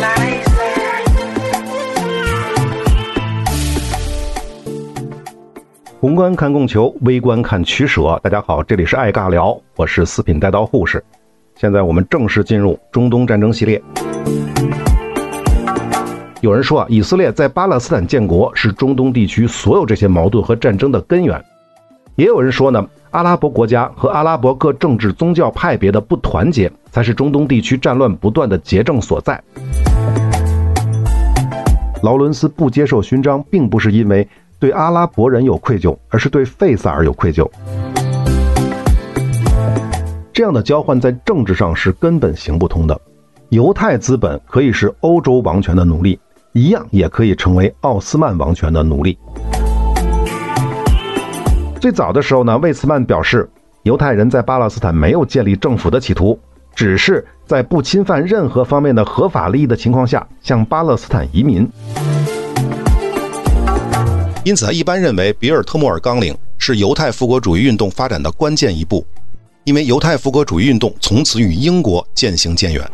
来。宏观看供求，微观看取舍。大家好，这里是爱尬聊，我是四品带刀护士。现在我们正式进入中东战争系列。有人说啊，以色列在巴勒斯坦建国是中东地区所有这些矛盾和战争的根源。也有人说呢。阿拉伯国家和阿拉伯各政治宗教派别的不团结，才是中东地区战乱不断的结症所在。劳伦斯不接受勋章，并不是因为。对阿拉伯人有愧疚，而是对费萨尔有愧疚。这样的交换在政治上是根本行不通的。犹太资本可以是欧洲王权的奴隶，一样也可以成为奥斯曼王权的奴隶。最早的时候呢，魏茨曼表示，犹太人在巴勒斯坦没有建立政府的企图，只是在不侵犯任何方面的合法利益的情况下向巴勒斯坦移民。因此，他一般认为比尔特莫尔纲领是犹太复国主义运动发展的关键一步，因为犹太复国主义运动从此与英国渐行渐远。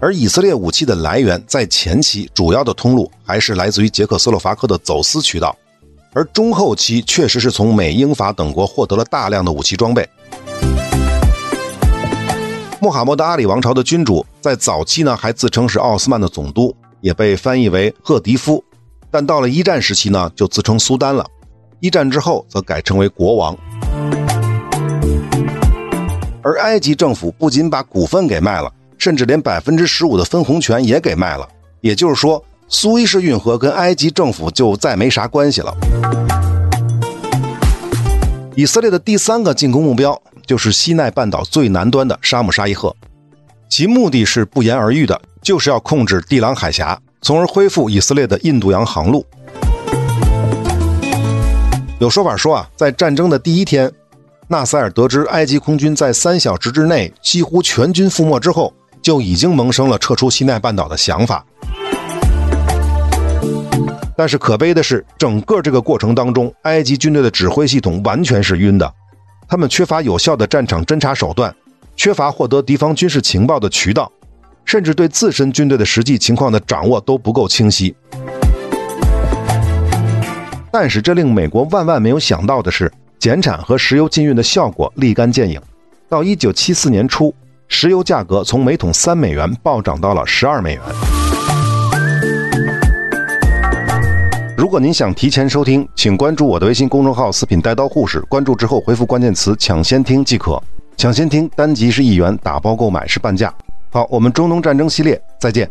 而以色列武器的来源在前期主要的通路还是来自于捷克斯洛伐克的走私渠道，而中后期确实是从美、英、法等国获得了大量的武器装备。穆罕默德阿里王朝的君主在早期呢还自称是奥斯曼的总督，也被翻译为赫迪夫。但到了一战时期呢，就自称苏丹了。一战之后，则改称为国王。而埃及政府不仅把股份给卖了，甚至连百分之十五的分红权也给卖了。也就是说，苏伊士运河跟埃及政府就再没啥关系了。以色列的第三个进攻目标就是西奈半岛最南端的沙姆沙伊赫，其目的是不言而喻的，就是要控制地朗海峡。从而恢复以色列的印度洋航路。有说法说啊，在战争的第一天，纳赛尔得知埃及空军在三小时之内几乎全军覆没之后，就已经萌生了撤出西奈半岛的想法。但是可悲的是，整个这个过程当中，埃及军队的指挥系统完全是晕的，他们缺乏有效的战场侦察手段，缺乏获得敌方军事情报的渠道。甚至对自身军队的实际情况的掌握都不够清晰。但是，这令美国万万没有想到的是，减产和石油禁运的效果立竿见影。到1974年初，石油价格从每桶三美元暴涨到了十二美元。如果您想提前收听，请关注我的微信公众号“四品带刀护士”，关注之后回复关键词“抢先听”即可。抢先听单集是一元，打包购买是半价。好，我们中东战争系列再见。